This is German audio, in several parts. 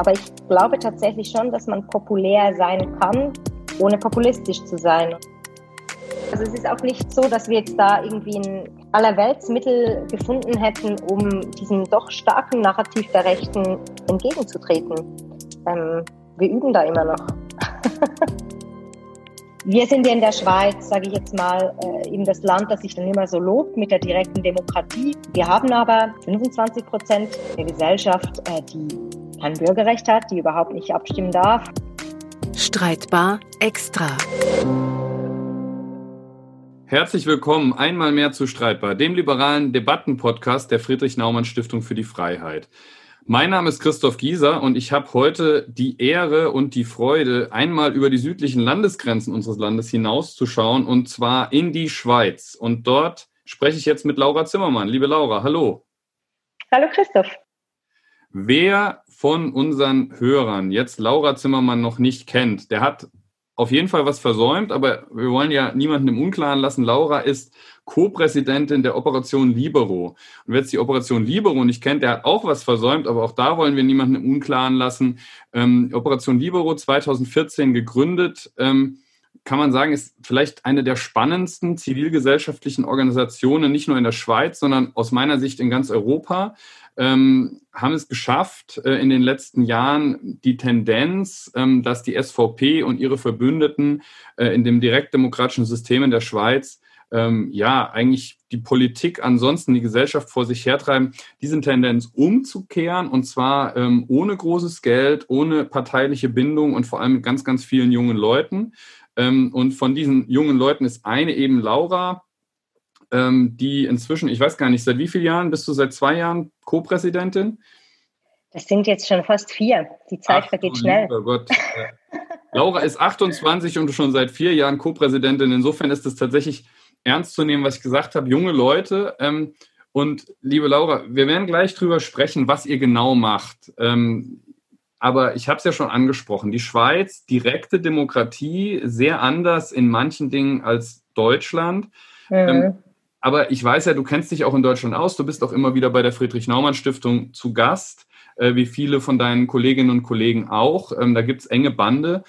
Aber ich glaube tatsächlich schon, dass man populär sein kann, ohne populistisch zu sein. Also es ist auch nicht so, dass wir jetzt da irgendwie ein Allerweltsmittel gefunden hätten, um diesem doch starken Narrativ der Rechten entgegenzutreten. Ähm, wir üben da immer noch. Wir sind ja in der Schweiz, sage ich jetzt mal, äh, eben das Land, das sich dann immer so lobt mit der direkten Demokratie. Wir haben aber 25 Prozent der Gesellschaft, äh, die kein Bürgerrecht hat, die überhaupt nicht abstimmen darf. Streitbar extra. Herzlich willkommen einmal mehr zu Streitbar, dem liberalen Debattenpodcast der Friedrich Naumann Stiftung für die Freiheit. Mein Name ist Christoph Gieser und ich habe heute die Ehre und die Freude, einmal über die südlichen Landesgrenzen unseres Landes hinauszuschauen und zwar in die Schweiz. Und dort spreche ich jetzt mit Laura Zimmermann. Liebe Laura, hallo. Hallo Christoph. Wer von unseren Hörern jetzt Laura Zimmermann noch nicht kennt, der hat auf jeden Fall was versäumt, aber wir wollen ja niemanden im Unklaren lassen. Laura ist Co-Präsidentin der Operation Libero. Und wer jetzt die Operation Libero nicht kennt, der hat auch was versäumt, aber auch da wollen wir niemanden im Unklaren lassen. Ähm, Operation Libero 2014 gegründet. Ähm, kann man sagen, ist vielleicht eine der spannendsten zivilgesellschaftlichen Organisationen, nicht nur in der Schweiz, sondern aus meiner Sicht in ganz Europa ähm, haben es geschafft, äh, in den letzten Jahren die Tendenz, ähm, dass die SVP und ihre Verbündeten äh, in dem direktdemokratischen System in der Schweiz ähm, ja eigentlich die Politik ansonsten die Gesellschaft vor sich hertreiben, diese Tendenz umzukehren und zwar ähm, ohne großes Geld, ohne parteiliche Bindung und vor allem mit ganz, ganz vielen jungen Leuten. Ähm, und von diesen jungen Leuten ist eine eben Laura, ähm, die inzwischen, ich weiß gar nicht, seit wie vielen Jahren, bist du seit zwei Jahren Co-Präsidentin? Das sind jetzt schon fast vier. Die Zeit Ach, vergeht schnell. Gott. Laura ist 28 und schon seit vier Jahren Co-Präsidentin. Insofern ist es tatsächlich ernst zu nehmen, was ich gesagt habe. Junge Leute. Ähm, und liebe Laura, wir werden gleich drüber sprechen, was ihr genau macht. Aber ich habe es ja schon angesprochen. Die Schweiz, direkte Demokratie, sehr anders in manchen Dingen als Deutschland. Mhm. Ähm, aber ich weiß ja, du kennst dich auch in Deutschland aus. Du bist auch immer wieder bei der Friedrich-Naumann-Stiftung zu Gast, äh, wie viele von deinen Kolleginnen und Kollegen auch. Ähm, da gibt es enge Bande.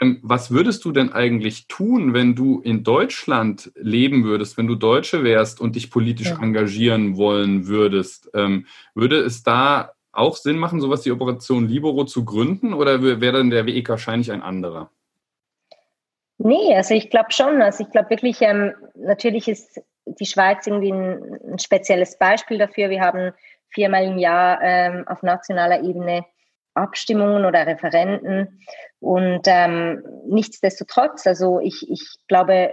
Ähm, was würdest du denn eigentlich tun, wenn du in Deutschland leben würdest, wenn du Deutsche wärst und dich politisch ja. engagieren wollen würdest? Ähm, würde es da auch Sinn machen, sowas wie Operation Libero zu gründen oder wäre dann der Weg wahrscheinlich ein anderer? Nee, also ich glaube schon. Also ich glaube wirklich, ähm, natürlich ist die Schweiz irgendwie ein, ein, spezielles Beispiel dafür. Wir haben viermal im Jahr ähm, auf nationaler Ebene Abstimmungen oder Referenten. Und ähm, nichtsdestotrotz, also ich, ich glaube,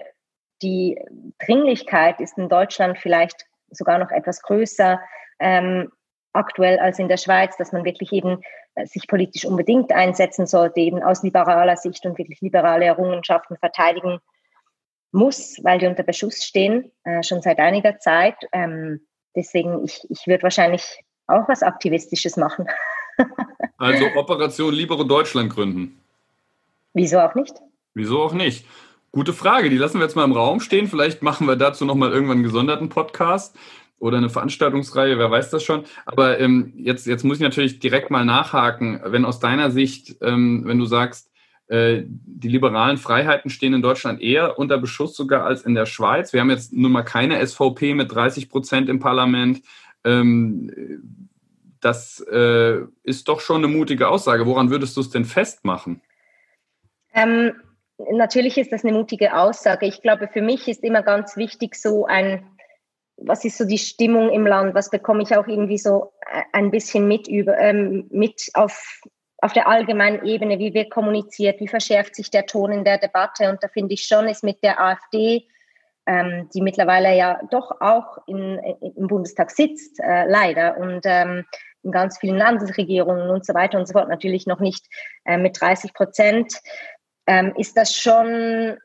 die Dringlichkeit ist in Deutschland vielleicht sogar noch etwas größer ähm, aktuell als in der Schweiz, dass man wirklich eben äh, sich politisch unbedingt einsetzen sollte, eben aus liberaler Sicht und wirklich liberale Errungenschaften verteidigen muss, weil die unter Beschuss stehen, äh, schon seit einiger Zeit. Ähm, deswegen, ich, ich würde wahrscheinlich auch was Aktivistisches machen. also Operation Libero Deutschland gründen. Wieso auch nicht? Wieso auch nicht? Gute Frage, die lassen wir jetzt mal im Raum stehen. Vielleicht machen wir dazu nochmal irgendwann einen gesonderten Podcast oder eine Veranstaltungsreihe, wer weiß das schon. Aber ähm, jetzt, jetzt muss ich natürlich direkt mal nachhaken, wenn aus deiner Sicht, ähm, wenn du sagst, äh, die liberalen Freiheiten stehen in Deutschland eher unter Beschuss sogar als in der Schweiz. Wir haben jetzt nun mal keine SVP mit 30 Prozent im Parlament. Ähm, das äh, ist doch schon eine mutige Aussage. Woran würdest du es denn festmachen? Ähm, natürlich ist das eine mutige Aussage. Ich glaube, für mich ist immer ganz wichtig so ein, was ist so die Stimmung im Land? Was bekomme ich auch irgendwie so ein bisschen mit über, ähm, mit auf auf der allgemeinen Ebene, wie wird kommuniziert, wie verschärft sich der Ton in der Debatte. Und da finde ich schon, ist mit der AfD, ähm, die mittlerweile ja doch auch in, im Bundestag sitzt, äh, leider, und ähm, in ganz vielen Landesregierungen und so weiter und so fort, natürlich noch nicht äh, mit 30 Prozent, ähm, ist das schon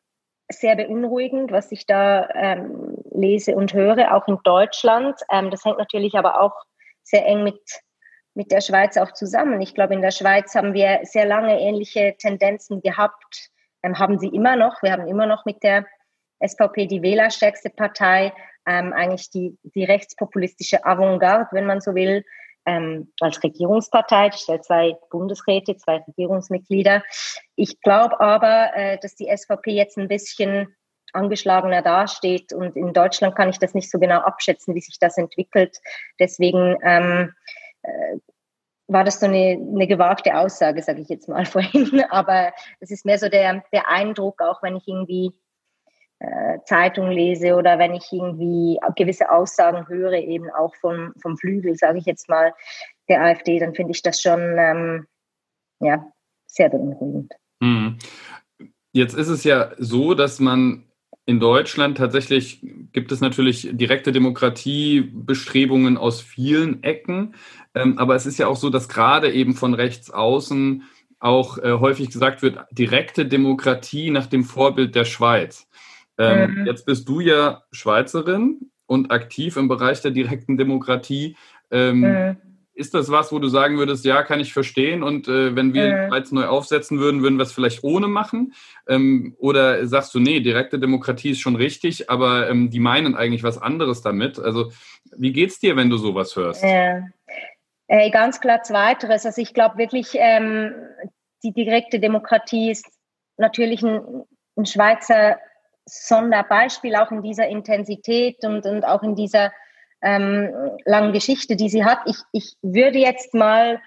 sehr beunruhigend, was ich da ähm, lese und höre, auch in Deutschland. Ähm, das hängt natürlich aber auch sehr eng mit mit der Schweiz auch zusammen. Ich glaube, in der Schweiz haben wir sehr lange ähnliche Tendenzen gehabt, ähm, haben sie immer noch. Wir haben immer noch mit der SVP die wählerstärkste Partei, ähm, eigentlich die, die rechtspopulistische Avantgarde, wenn man so will, ähm, als Regierungspartei, die stellt zwei Bundesräte, zwei Regierungsmitglieder. Ich glaube aber, äh, dass die SVP jetzt ein bisschen angeschlagener dasteht und in Deutschland kann ich das nicht so genau abschätzen, wie sich das entwickelt. Deswegen ähm, äh, war das so eine, eine gewagte Aussage, sage ich jetzt mal vorhin. Aber es ist mehr so der, der Eindruck, auch wenn ich irgendwie äh, Zeitung lese oder wenn ich irgendwie gewisse Aussagen höre, eben auch vom, vom Flügel, sage ich jetzt mal, der AfD, dann finde ich das schon ähm, ja, sehr beunruhigend. Hm. Jetzt ist es ja so, dass man in Deutschland tatsächlich gibt es natürlich direkte Demokratiebestrebungen aus vielen Ecken. Ähm, aber es ist ja auch so, dass gerade eben von rechts außen auch äh, häufig gesagt wird, direkte Demokratie nach dem Vorbild der Schweiz. Ähm, mhm. Jetzt bist du ja Schweizerin und aktiv im Bereich der direkten Demokratie. Ähm, mhm. Ist das was, wo du sagen würdest, ja, kann ich verstehen und äh, wenn wir. Schweiz neu aufsetzen würden, würden wir es vielleicht ohne machen? Ähm, oder sagst du, nee, direkte Demokratie ist schon richtig, aber ähm, die meinen eigentlich was anderes damit? Also wie geht's dir, wenn du sowas hörst? Ja. Äh, ganz klar zweiteres. Also ich glaube wirklich, ähm, die direkte Demokratie ist natürlich ein, ein Schweizer Sonderbeispiel, auch in dieser Intensität und, und auch in dieser ähm, langen Geschichte, die sie hat. Ich, ich würde jetzt mal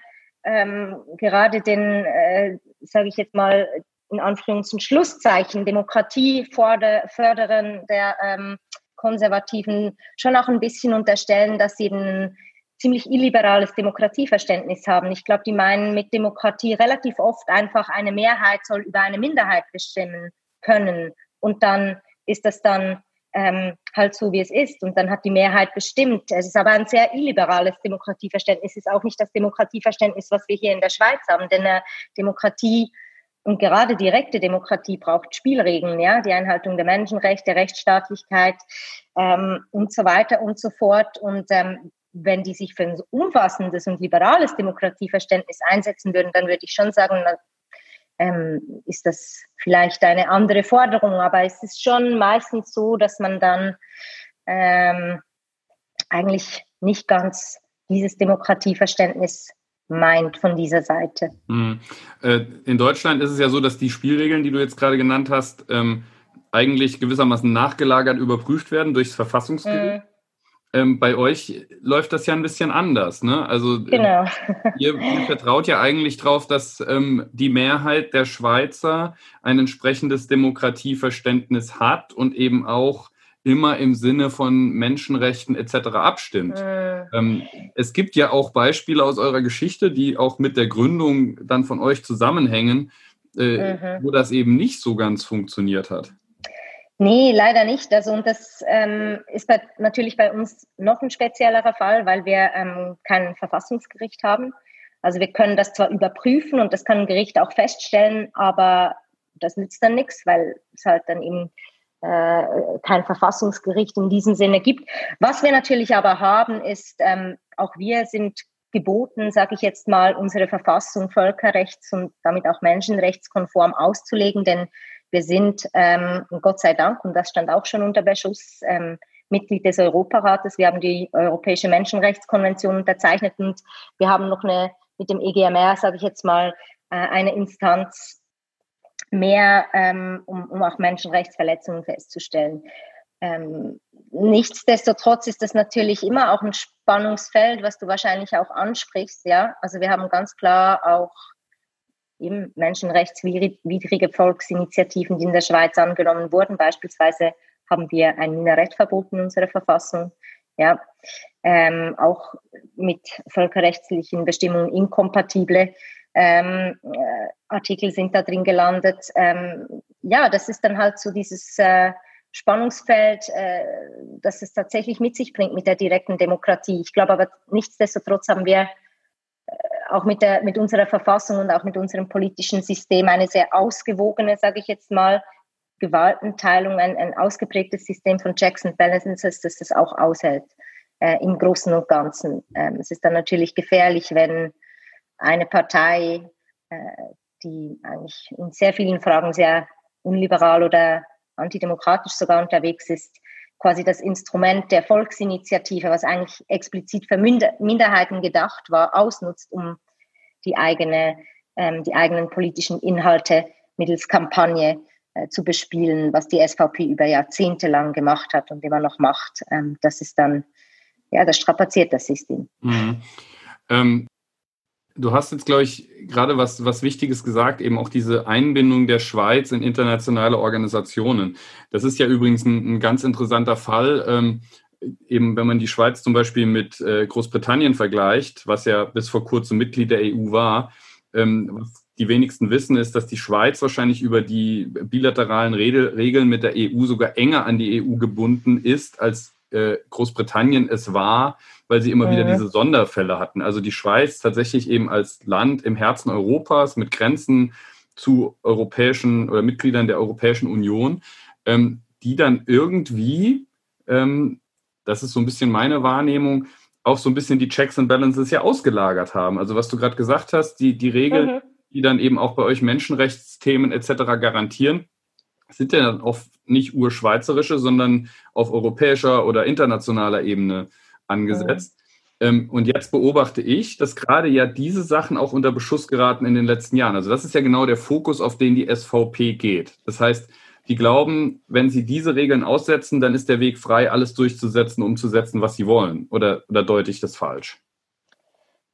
ähm, gerade den, äh, sage ich jetzt mal, in Anführungs- und Schlusszeichen, Demokratie fördern der ähm, Konservativen schon auch ein bisschen unterstellen, dass sie ein ziemlich illiberales Demokratieverständnis haben. Ich glaube, die meinen mit Demokratie relativ oft einfach eine Mehrheit soll über eine Minderheit bestimmen können. Und dann ist das dann ähm, halt so, wie es ist. Und dann hat die Mehrheit bestimmt. Es ist aber ein sehr illiberales Demokratieverständnis. Es ist auch nicht das Demokratieverständnis, was wir hier in der Schweiz haben. Denn äh, Demokratie und gerade direkte Demokratie braucht Spielregeln, ja, die Einhaltung der Menschenrechte, Rechtsstaatlichkeit ähm, und so weiter und so fort. Und ähm, wenn die sich für ein umfassendes und liberales Demokratieverständnis einsetzen würden, dann würde ich schon sagen, ähm, ist das vielleicht eine andere Forderung. Aber es ist schon meistens so, dass man dann ähm, eigentlich nicht ganz dieses Demokratieverständnis meint von dieser Seite. Mhm. Äh, in Deutschland ist es ja so, dass die Spielregeln, die du jetzt gerade genannt hast, ähm, eigentlich gewissermaßen nachgelagert überprüft werden durchs Verfassungsgericht. Mhm. Ähm, bei euch läuft das ja ein bisschen anders. Ne? Also ähm, genau. ihr, ihr, vertraut ja eigentlich darauf, dass ähm, die Mehrheit der Schweizer ein entsprechendes Demokratieverständnis hat und eben auch immer im Sinne von Menschenrechten etc. abstimmt. Mhm. Ähm, es gibt ja auch Beispiele aus eurer Geschichte, die auch mit der Gründung dann von euch zusammenhängen, äh, mhm. wo das eben nicht so ganz funktioniert hat. Nee, leider nicht. Also und das ähm, ist bei, natürlich bei uns noch ein speziellerer Fall, weil wir ähm, kein Verfassungsgericht haben. Also wir können das zwar überprüfen und das kann ein Gericht auch feststellen, aber das nützt dann nichts, weil es halt dann eben äh, kein Verfassungsgericht in diesem Sinne gibt. Was wir natürlich aber haben, ist, ähm, auch wir sind geboten, sage ich jetzt mal, unsere Verfassung völkerrechts und damit auch menschenrechtskonform auszulegen, denn wir sind, ähm, Gott sei Dank, und das stand auch schon unter Beschuss, ähm, Mitglied des Europarates. Wir haben die Europäische Menschenrechtskonvention unterzeichnet und wir haben noch eine, mit dem EGMR, sage ich jetzt mal, äh, eine Instanz mehr, ähm, um, um auch Menschenrechtsverletzungen festzustellen. Ähm, nichtsdestotrotz ist das natürlich immer auch ein Spannungsfeld, was du wahrscheinlich auch ansprichst. Ja, also wir haben ganz klar auch eben menschenrechtswidrige Volksinitiativen, die in der Schweiz angenommen wurden. Beispielsweise haben wir ein Minarettverbot in unserer Verfassung. Ja, ähm, auch mit völkerrechtlichen Bestimmungen inkompatible ähm, äh, Artikel sind da drin gelandet. Ähm, ja, das ist dann halt so dieses äh, Spannungsfeld, äh, das es tatsächlich mit sich bringt mit der direkten Demokratie. Ich glaube aber nichtsdestotrotz haben wir auch mit, der, mit unserer Verfassung und auch mit unserem politischen System eine sehr ausgewogene, sage ich jetzt mal, Gewaltenteilung, ein, ein ausgeprägtes System von Checks and Balances, das das auch aushält äh, im Großen und Ganzen. Ähm, es ist dann natürlich gefährlich, wenn eine Partei, äh, die eigentlich in sehr vielen Fragen sehr unliberal oder antidemokratisch sogar unterwegs ist, quasi das Instrument der Volksinitiative, was eigentlich explizit für Minderheiten gedacht war, ausnutzt, um die, eigene, ähm, die eigenen politischen Inhalte mittels Kampagne äh, zu bespielen, was die SVP über Jahrzehnte lang gemacht hat und immer noch macht. Ähm, das ist dann, ja, das strapaziert das System. Mhm. Ähm, du hast jetzt, glaube ich, gerade was, was Wichtiges gesagt, eben auch diese Einbindung der Schweiz in internationale Organisationen. Das ist ja übrigens ein, ein ganz interessanter Fall. Ähm, eben, wenn man die Schweiz zum Beispiel mit äh, Großbritannien vergleicht, was ja bis vor kurzem Mitglied der EU war, ähm, was die wenigsten wissen, ist, dass die Schweiz wahrscheinlich über die bilateralen Regeln mit der EU sogar enger an die EU gebunden ist, als äh, Großbritannien es war, weil sie immer ja. wieder diese Sonderfälle hatten. Also die Schweiz tatsächlich eben als Land im Herzen Europas mit Grenzen zu europäischen oder Mitgliedern der Europäischen Union, ähm, die dann irgendwie, ähm, das ist so ein bisschen meine Wahrnehmung, auch so ein bisschen die Checks and Balances ja ausgelagert haben. Also was du gerade gesagt hast, die, die Regeln, mhm. die dann eben auch bei euch Menschenrechtsthemen etc. garantieren, sind ja dann oft nicht urschweizerische, sondern auf europäischer oder internationaler Ebene angesetzt. Mhm. Ähm, und jetzt beobachte ich, dass gerade ja diese Sachen auch unter Beschuss geraten in den letzten Jahren. Also das ist ja genau der Fokus, auf den die SVP geht. Das heißt, die glauben, wenn sie diese Regeln aussetzen, dann ist der Weg frei, alles durchzusetzen, umzusetzen, was sie wollen. Oder, oder deute ich das falsch?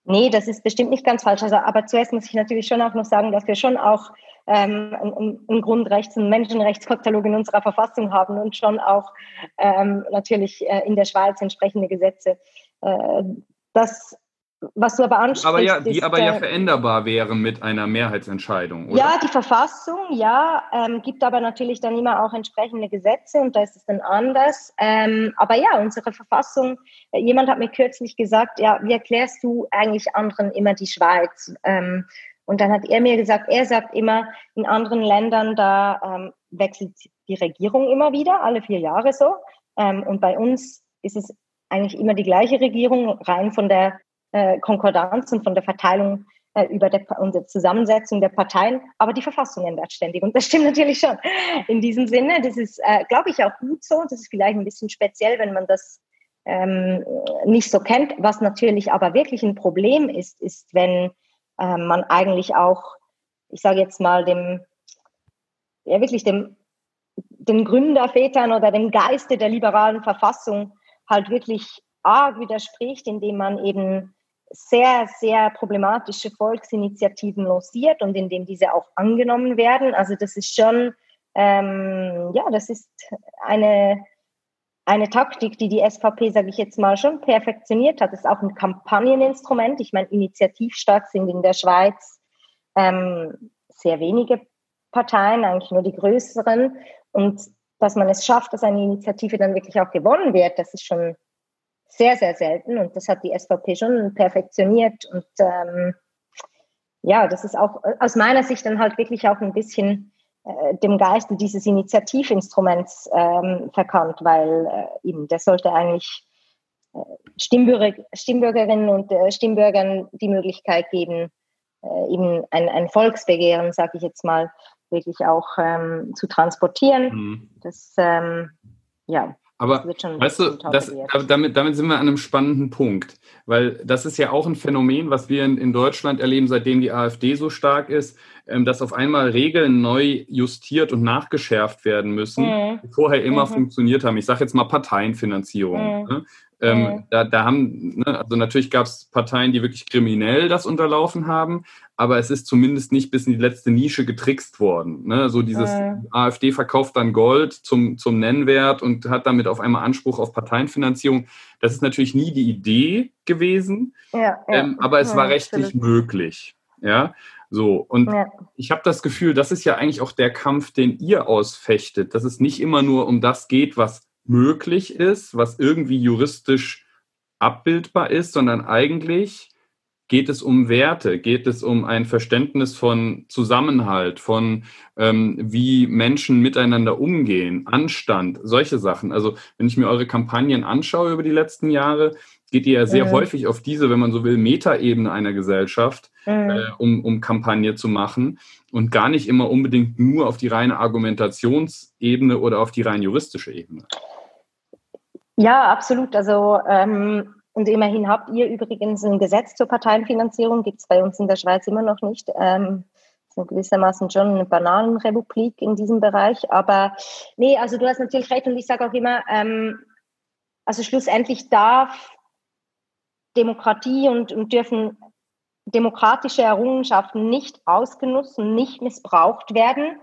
Nee, das ist bestimmt nicht ganz falsch. Also, aber zuerst muss ich natürlich schon auch noch sagen, dass wir schon auch ähm, einen, einen Grundrechts- und Menschenrechtskatalog in unserer Verfassung haben und schon auch ähm, natürlich äh, in der Schweiz entsprechende Gesetze. Äh, das was du aber ansprichst. Aber ja, die ist, aber ja äh, veränderbar wären mit einer Mehrheitsentscheidung, oder? Ja, die Verfassung, ja, ähm, gibt aber natürlich dann immer auch entsprechende Gesetze und da ist es dann anders. Ähm, aber ja, unsere Verfassung, äh, jemand hat mir kürzlich gesagt, ja, wie erklärst du eigentlich anderen immer die Schweiz? Ähm, und dann hat er mir gesagt, er sagt immer, in anderen Ländern, da ähm, wechselt die Regierung immer wieder, alle vier Jahre so. Ähm, und bei uns ist es eigentlich immer die gleiche Regierung, rein von der äh, Konkordanz und von der Verteilung äh, über der, und der Zusammensetzung der Parteien. Aber die Verfassung ändert ständig. Und das stimmt natürlich schon. In diesem Sinne, das ist, äh, glaube ich, auch gut so. Das ist vielleicht ein bisschen speziell, wenn man das ähm, nicht so kennt. Was natürlich aber wirklich ein Problem ist, ist, wenn äh, man eigentlich auch, ich sage jetzt mal, dem, ja wirklich dem, den Gründervätern oder dem Geiste der liberalen Verfassung halt wirklich arg widerspricht, indem man eben sehr, sehr problematische Volksinitiativen lanciert und indem diese auch angenommen werden. Also das ist schon, ähm, ja, das ist eine, eine Taktik, die die SVP, sage ich jetzt mal, schon perfektioniert hat. Ist auch ein Kampagneninstrument. Ich meine, initiativstark sind in der Schweiz ähm, sehr wenige Parteien, eigentlich nur die größeren. Und dass man es schafft, dass eine Initiative dann wirklich auch gewonnen wird, das ist schon sehr, sehr selten. Und das hat die SVP schon perfektioniert. Und ähm, ja, das ist auch aus meiner Sicht dann halt wirklich auch ein bisschen äh, dem Geiste dieses Initiativinstruments ähm, verkannt, weil äh, eben der sollte eigentlich äh, Stimmbürger, Stimmbürgerinnen und äh, Stimmbürgern die Möglichkeit geben, äh, eben ein, ein Volksbegehren, sage ich jetzt mal, wirklich auch ähm, zu transportieren. Mhm. Das ähm, ja, aber weißt du, das, damit, damit sind wir an einem spannenden Punkt, weil das ist ja auch ein Phänomen, was wir in, in Deutschland erleben, seitdem die AfD so stark ist, ähm, dass auf einmal Regeln neu justiert und nachgeschärft werden müssen, mhm. die vorher immer mhm. funktioniert haben. Ich sage jetzt mal Parteienfinanzierung. Mhm. Ne? Ähm, da, da haben, ne, also natürlich gab es Parteien, die wirklich kriminell das unterlaufen haben, aber es ist zumindest nicht bis in die letzte Nische getrickst worden. Ne? So dieses mhm. AfD verkauft dann Gold zum, zum Nennwert und hat damit auf einmal Anspruch auf Parteienfinanzierung. Das ist natürlich nie die Idee gewesen, ja, ja. Ähm, aber es ja, war rechtlich absolut. möglich. Ja, so. Und ich habe das Gefühl, das ist ja eigentlich auch der Kampf, den ihr ausfechtet, dass es nicht immer nur um das geht, was möglich ist, was irgendwie juristisch abbildbar ist, sondern eigentlich geht es um Werte, geht es um ein Verständnis von Zusammenhalt, von ähm, wie Menschen miteinander umgehen, Anstand, solche Sachen. Also wenn ich mir eure Kampagnen anschaue über die letzten Jahre, geht ihr ja sehr mhm. häufig auf diese, wenn man so will, Metaebene einer Gesellschaft, mhm. äh, um, um Kampagne zu machen und gar nicht immer unbedingt nur auf die reine Argumentationsebene oder auf die rein juristische Ebene. Ja, absolut. Also ähm, und immerhin habt ihr übrigens ein Gesetz zur Parteienfinanzierung, gibt es bei uns in der Schweiz immer noch nicht. Ähm, sind gewissermaßen schon eine Bananenrepublik in diesem Bereich. Aber nee, also du hast natürlich recht und ich sage auch immer, ähm, also schlussendlich darf Demokratie und, und dürfen demokratische Errungenschaften nicht ausgenutzt und nicht missbraucht werden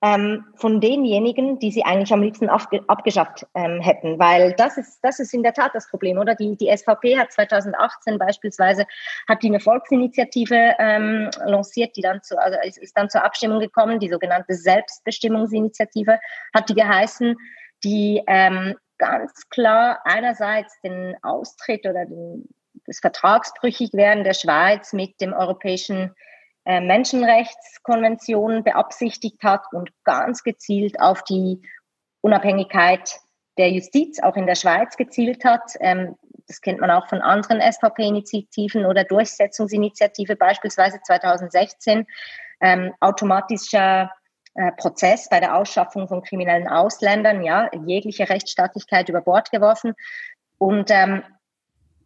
ähm, von denjenigen, die sie eigentlich am liebsten abgeschafft ähm, hätten. Weil das ist, das ist in der Tat das Problem, oder? Die, die SVP hat 2018 beispielsweise hat die eine Volksinitiative ähm, lanciert, die dann zu, also ist, dann zur Abstimmung gekommen, die sogenannte Selbstbestimmungsinitiative hat die geheißen, die ähm, ganz klar einerseits den Austritt oder den, das Vertragsbrüchigwerden der Schweiz mit dem Europäischen äh, Menschenrechtskonvention beabsichtigt hat und ganz gezielt auf die Unabhängigkeit der Justiz auch in der Schweiz gezielt hat. Ähm, das kennt man auch von anderen SVP-Initiativen oder Durchsetzungsinitiative, beispielsweise 2016, ähm, automatischer äh, Prozess bei der Ausschaffung von kriminellen Ausländern, ja, jegliche Rechtsstaatlichkeit über Bord geworfen. Und ähm,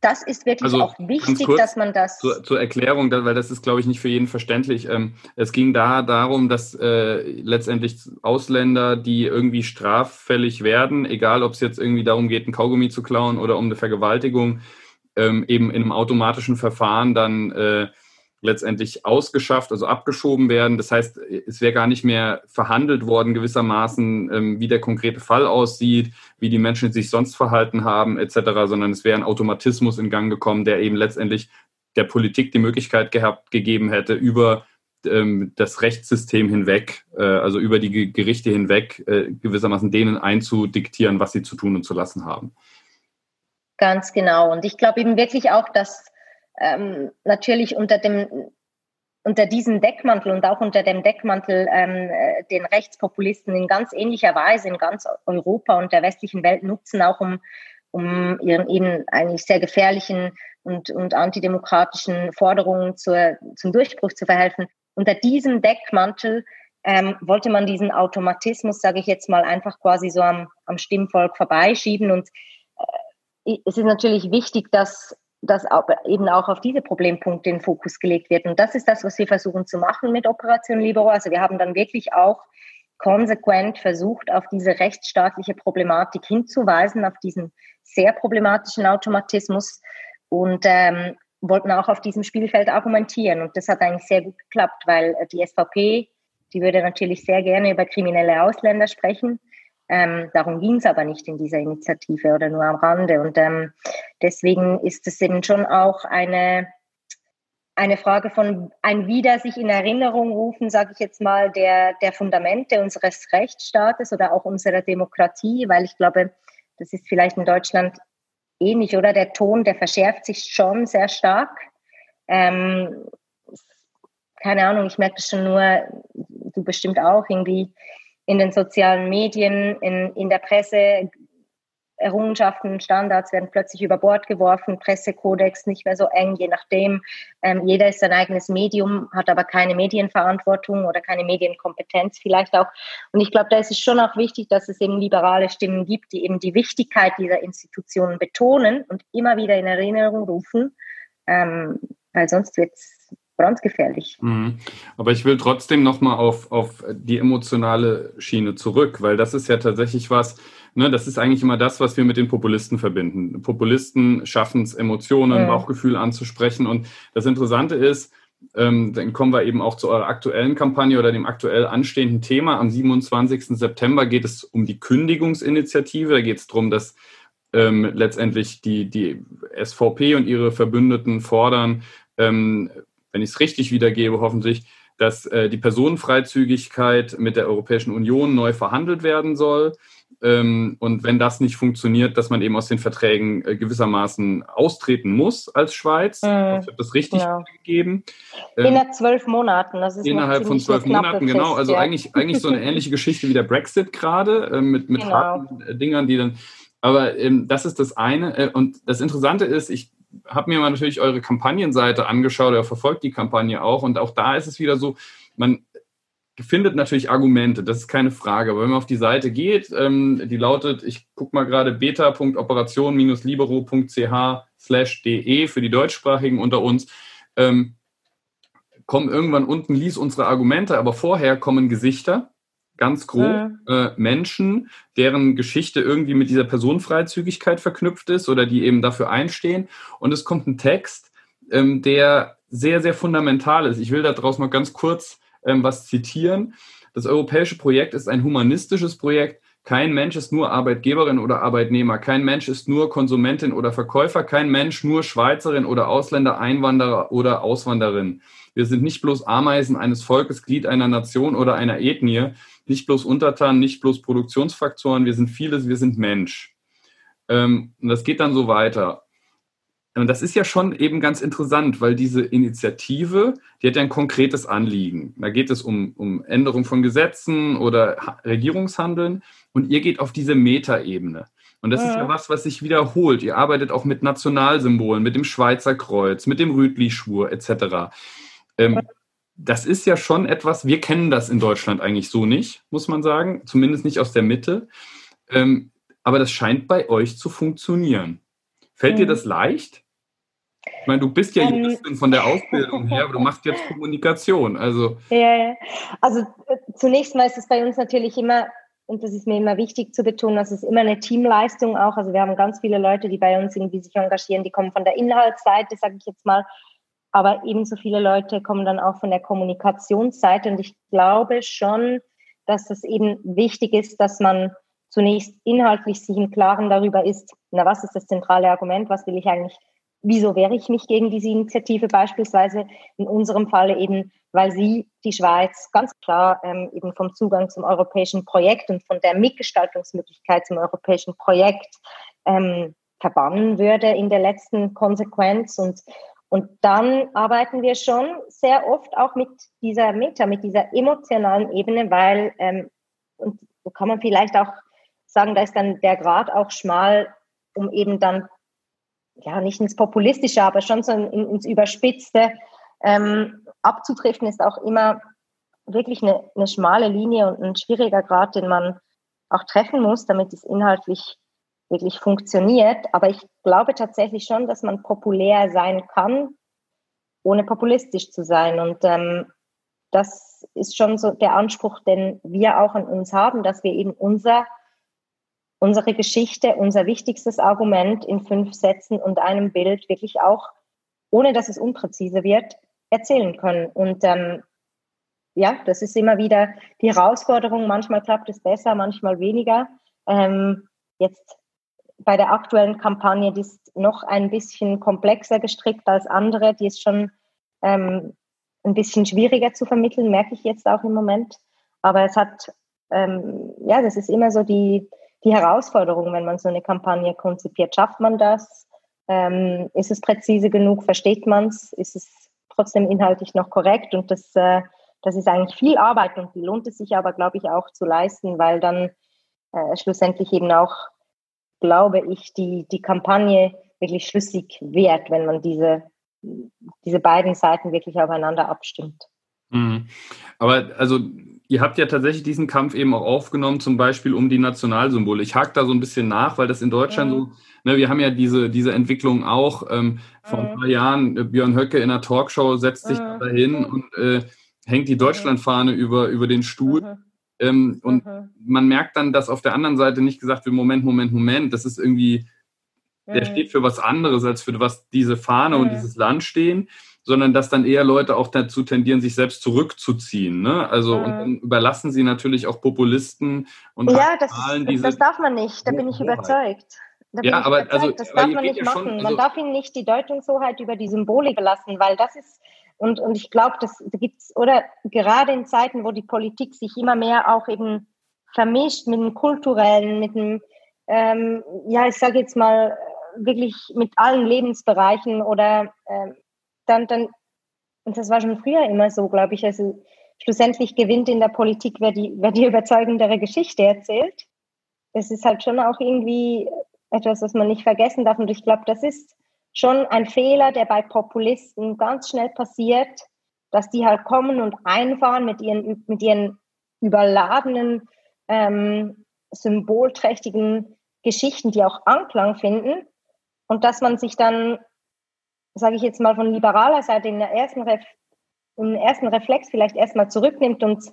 das ist wirklich also, auch wichtig, dass man das. Zur, zur, Erklärung, weil das ist, glaube ich, nicht für jeden verständlich. Ähm, es ging da darum, dass äh, letztendlich Ausländer, die irgendwie straffällig werden, egal ob es jetzt irgendwie darum geht, ein Kaugummi zu klauen oder um eine Vergewaltigung, ähm, eben in einem automatischen Verfahren dann äh, letztendlich ausgeschafft, also abgeschoben werden. Das heißt, es wäre gar nicht mehr verhandelt worden gewissermaßen, ähm, wie der konkrete Fall aussieht, wie die Menschen sich sonst verhalten haben etc., sondern es wäre ein Automatismus in Gang gekommen, der eben letztendlich der Politik die Möglichkeit gehabt, gegeben hätte, über ähm, das Rechtssystem hinweg, äh, also über die Gerichte hinweg, äh, gewissermaßen denen einzudiktieren, was sie zu tun und zu lassen haben. Ganz genau. Und ich glaube eben wirklich auch, dass ähm, natürlich unter dem unter diesem Deckmantel und auch unter dem Deckmantel ähm, äh, den Rechtspopulisten in ganz ähnlicher Weise in ganz Europa und der westlichen Welt nutzen, auch um, um ihren eben eigentlich sehr gefährlichen und, und antidemokratischen Forderungen zur, zum Durchbruch zu verhelfen. Unter diesem Deckmantel ähm, wollte man diesen Automatismus, sage ich jetzt mal, einfach quasi so am, am Stimmvolk vorbeischieben. Und äh, es ist natürlich wichtig, dass dass eben auch auf diese Problempunkte in Fokus gelegt wird. Und das ist das, was wir versuchen zu machen mit Operation Libero. Also wir haben dann wirklich auch konsequent versucht, auf diese rechtsstaatliche Problematik hinzuweisen, auf diesen sehr problematischen Automatismus und ähm, wollten auch auf diesem Spielfeld argumentieren. Und das hat eigentlich sehr gut geklappt, weil die SVP, die würde natürlich sehr gerne über kriminelle Ausländer sprechen. Ähm, darum ging es aber nicht in dieser Initiative oder nur am Rande. Und ähm, deswegen ist es eben schon auch eine, eine Frage von ein Wieder sich in Erinnerung rufen, sage ich jetzt mal, der, der Fundamente unseres Rechtsstaates oder auch unserer Demokratie, weil ich glaube, das ist vielleicht in Deutschland ähnlich, oder? Der Ton, der verschärft sich schon sehr stark. Ähm, keine Ahnung, ich merke das schon nur, du bestimmt auch irgendwie in den sozialen Medien, in, in der Presse, Errungenschaften, Standards werden plötzlich über Bord geworfen, Pressekodex nicht mehr so eng, je nachdem. Ähm, jeder ist sein eigenes Medium, hat aber keine Medienverantwortung oder keine Medienkompetenz vielleicht auch. Und ich glaube, da ist es schon auch wichtig, dass es eben liberale Stimmen gibt, die eben die Wichtigkeit dieser Institutionen betonen und immer wieder in Erinnerung rufen, ähm, weil sonst wird es brandgefährlich. Mhm. Aber ich will trotzdem nochmal auf, auf die emotionale Schiene zurück, weil das ist ja tatsächlich was, ne, das ist eigentlich immer das, was wir mit den Populisten verbinden. Populisten schaffen es, Emotionen, mhm. Bauchgefühl anzusprechen. Und das Interessante ist, ähm, dann kommen wir eben auch zu eurer aktuellen Kampagne oder dem aktuell anstehenden Thema. Am 27. September geht es um die Kündigungsinitiative. Da geht es darum, dass ähm, letztendlich die, die SVP und ihre Verbündeten fordern, ähm, wenn ich es richtig wiedergebe, hoffentlich, dass äh, die Personenfreizügigkeit mit der Europäischen Union neu verhandelt werden soll. Ähm, und wenn das nicht funktioniert, dass man eben aus den Verträgen äh, gewissermaßen austreten muss als Schweiz. Mhm. Ich habe das richtig ja. gegeben. Ähm, innerhalb zwölf Monaten. Das ist innerhalb von zwölf Monaten, Frist, genau. Also ja. eigentlich, eigentlich so eine ähnliche Geschichte wie der Brexit gerade äh, mit, mit genau. harten äh, Dingern, die dann. Aber ähm, das ist das eine. Äh, und das Interessante ist, ich habe mir mal natürlich eure Kampagnenseite angeschaut, oder verfolgt die Kampagne auch. Und auch da ist es wieder so, man, findet natürlich Argumente, das ist keine Frage. Aber wenn man auf die Seite geht, ähm, die lautet, ich gucke mal gerade beta.operation-libero.ch slash de für die Deutschsprachigen unter uns, ähm, kommen irgendwann unten, lies unsere Argumente, aber vorher kommen Gesichter, ganz grob, äh, Menschen, deren Geschichte irgendwie mit dieser Personenfreizügigkeit verknüpft ist oder die eben dafür einstehen. Und es kommt ein Text, ähm, der sehr, sehr fundamental ist. Ich will daraus mal ganz kurz ähm, was zitieren. Das europäische Projekt ist ein humanistisches Projekt. Kein Mensch ist nur Arbeitgeberin oder Arbeitnehmer. Kein Mensch ist nur Konsumentin oder Verkäufer. Kein Mensch nur Schweizerin oder Ausländer, Einwanderer oder Auswanderin. Wir sind nicht bloß Ameisen eines Volkes, Glied einer Nation oder einer Ethnie, nicht bloß Untertan, nicht bloß Produktionsfaktoren. Wir sind vieles, wir sind Mensch. Ähm, und das geht dann so weiter. Und das ist ja schon eben ganz interessant, weil diese Initiative, die hat ja ein konkretes Anliegen. Da geht es um, um Änderung von Gesetzen oder Regierungshandeln und ihr geht auf diese Metaebene. Und das ja. ist ja was, was sich wiederholt. Ihr arbeitet auch mit Nationalsymbolen, mit dem Schweizer Kreuz, mit dem Rütli-Schwur etc. Ähm, das ist ja schon etwas, wir kennen das in Deutschland eigentlich so nicht, muss man sagen, zumindest nicht aus der Mitte. Ähm, aber das scheint bei euch zu funktionieren. Fällt dir mhm. das leicht? Ich meine, du bist ja ähm, Juristin von der Ausbildung her, aber du machst jetzt Kommunikation. Also, ja, also äh, zunächst mal ist es bei uns natürlich immer, und das ist mir immer wichtig zu betonen, dass es immer eine Teamleistung auch. Also wir haben ganz viele Leute, die bei uns irgendwie sich engagieren, die kommen von der Inhaltsseite, sage ich jetzt mal, aber ebenso viele Leute kommen dann auch von der Kommunikationsseite. Und ich glaube schon, dass es eben wichtig ist, dass man zunächst inhaltlich sich im Klaren darüber ist, na, was ist das zentrale Argument, was will ich eigentlich, wieso wehre ich mich gegen diese Initiative beispielsweise, in unserem Falle eben, weil sie die Schweiz ganz klar ähm, eben vom Zugang zum europäischen Projekt und von der Mitgestaltungsmöglichkeit zum europäischen Projekt ähm, verbannen würde in der letzten Konsequenz. Und und dann arbeiten wir schon sehr oft auch mit dieser Meta, mit dieser emotionalen Ebene, weil, ähm, und so kann man vielleicht auch sagen, da ist dann der Grad auch schmal, um eben dann, ja, nicht ins Populistische, aber schon so ins Überspitzte ähm, abzutriften, ist auch immer wirklich eine, eine schmale Linie und ein schwieriger Grad, den man auch treffen muss, damit es inhaltlich wirklich funktioniert. Aber ich glaube tatsächlich schon, dass man populär sein kann, ohne populistisch zu sein. Und ähm, das ist schon so der Anspruch, den wir auch an uns haben, dass wir eben unser unsere Geschichte, unser wichtigstes Argument in fünf Sätzen und einem Bild wirklich auch, ohne dass es unpräzise wird, erzählen können. Und ähm, ja, das ist immer wieder die Herausforderung. Manchmal klappt es besser, manchmal weniger. Ähm, jetzt bei der aktuellen Kampagne, die ist noch ein bisschen komplexer gestrickt als andere. Die ist schon ähm, ein bisschen schwieriger zu vermitteln, merke ich jetzt auch im Moment. Aber es hat, ähm, ja, das ist immer so die, die Herausforderung, wenn man so eine Kampagne konzipiert. Schafft man das? Ähm, ist es präzise genug? Versteht man es? Ist es trotzdem inhaltlich noch korrekt? Und das, äh, das ist eigentlich viel Arbeit und die lohnt es sich aber, glaube ich, auch zu leisten, weil dann äh, schlussendlich eben auch, glaube ich, die, die Kampagne wirklich schlüssig wird, wenn man diese, diese beiden Seiten wirklich aufeinander abstimmt. Mhm. Aber also ihr habt ja tatsächlich diesen Kampf eben auch aufgenommen, zum Beispiel um die Nationalsymbole. Ich hake da so ein bisschen nach, weil das in Deutschland mhm. so, ne, wir haben ja diese, diese Entwicklung auch ähm, vor mhm. ein paar Jahren, äh, Björn Höcke in einer Talkshow setzt sich mhm. dahin und äh, hängt die Deutschlandfahne über, über den Stuhl. Mhm. Ähm, und mhm. man merkt dann, dass auf der anderen Seite nicht gesagt wird, Moment, Moment, Moment, das ist irgendwie, der steht für was anderes, als für was diese Fahne und dieses Land stehen sondern dass dann eher Leute auch dazu tendieren, sich selbst zurückzuziehen. Ne? Also mhm. und dann überlassen sie natürlich auch Populisten und ja, das, diese das darf man nicht. Da bin ich überzeugt. Da ja, aber also das darf man nicht machen. Schon, also man darf ihnen nicht die Deutungshoheit über die Symbole belassen, weil das ist und und ich glaube, das gibt's oder gerade in Zeiten, wo die Politik sich immer mehr auch eben vermischt mit dem kulturellen, mit dem ähm, ja, ich sage jetzt mal wirklich mit allen Lebensbereichen oder ähm, dann, dann, und das war schon früher immer so, glaube ich, also schlussendlich gewinnt in der Politik, wer die, wer die überzeugendere Geschichte erzählt. Das ist halt schon auch irgendwie etwas, was man nicht vergessen darf. Und ich glaube, das ist schon ein Fehler, der bei Populisten ganz schnell passiert, dass die halt kommen und einfahren mit ihren, mit ihren überladenen, ähm, symbolträchtigen Geschichten, die auch Anklang finden. Und dass man sich dann, sage ich jetzt mal von liberaler Seite, in der ersten, Ref im ersten Reflex vielleicht erstmal zurücknimmt und,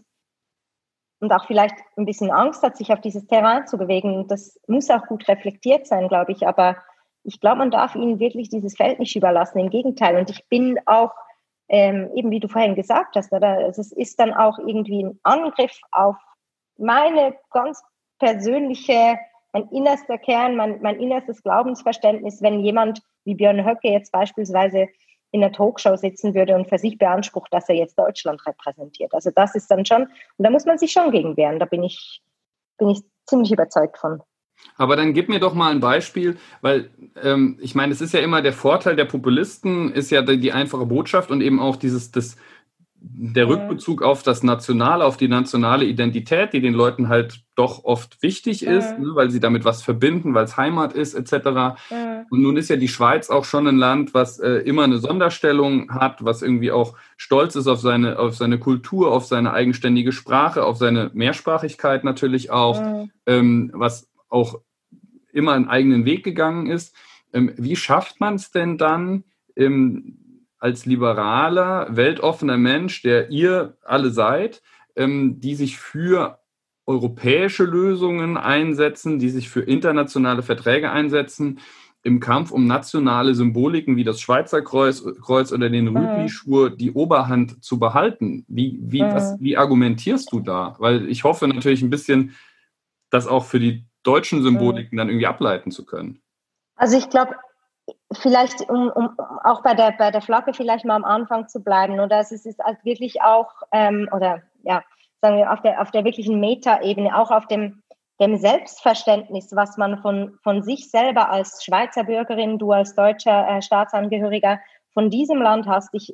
und auch vielleicht ein bisschen Angst hat, sich auf dieses Terrain zu bewegen. Das muss auch gut reflektiert sein, glaube ich. Aber ich glaube, man darf ihnen wirklich dieses Feld nicht überlassen. Im Gegenteil. Und ich bin auch, ähm, eben wie du vorhin gesagt hast, oder? Es ist dann auch irgendwie ein Angriff auf meine ganz persönliche, mein innerster Kern, mein, mein innerstes Glaubensverständnis, wenn jemand wie Björn Höcke jetzt beispielsweise in der Talkshow sitzen würde und für sich beansprucht, dass er jetzt Deutschland repräsentiert. Also das ist dann schon, und da muss man sich schon gegen wehren. Da bin ich, bin ich ziemlich überzeugt von. Aber dann gib mir doch mal ein Beispiel, weil ähm, ich meine, es ist ja immer der Vorteil der Populisten, ist ja die, die einfache Botschaft und eben auch dieses, das, der Rückbezug auf das Nationale, auf die nationale Identität, die den Leuten halt doch oft wichtig ist, mhm. ne, weil sie damit was verbinden, weil es Heimat ist, etc. Mhm. Und nun ist ja die Schweiz auch schon ein Land, was äh, immer eine Sonderstellung hat, was irgendwie auch stolz ist auf seine, auf seine Kultur, auf seine eigenständige Sprache, auf seine Mehrsprachigkeit natürlich auch, mhm. ähm, was auch immer einen eigenen Weg gegangen ist. Ähm, wie schafft man es denn dann, ähm, als liberaler, weltoffener Mensch, der ihr alle seid, ähm, die sich für europäische Lösungen einsetzen, die sich für internationale Verträge einsetzen, im Kampf um nationale Symboliken wie das Schweizer Kreuz, Kreuz oder den mhm. Rütli-Schwur die Oberhand zu behalten. Wie, wie, mhm. was, wie argumentierst du da? Weil ich hoffe natürlich ein bisschen, das auch für die deutschen Symboliken mhm. dann irgendwie ableiten zu können. Also ich glaube, vielleicht, um, um auch bei der, bei der Flagge vielleicht mal am Anfang zu bleiben, oder es ist halt wirklich auch, ähm, oder ja, sagen wir, auf der, auf der wirklichen Meta-Ebene, auch auf dem, dem Selbstverständnis, was man von, von sich selber als Schweizer Bürgerin, du als deutscher äh, Staatsangehöriger von diesem Land hast. Ich,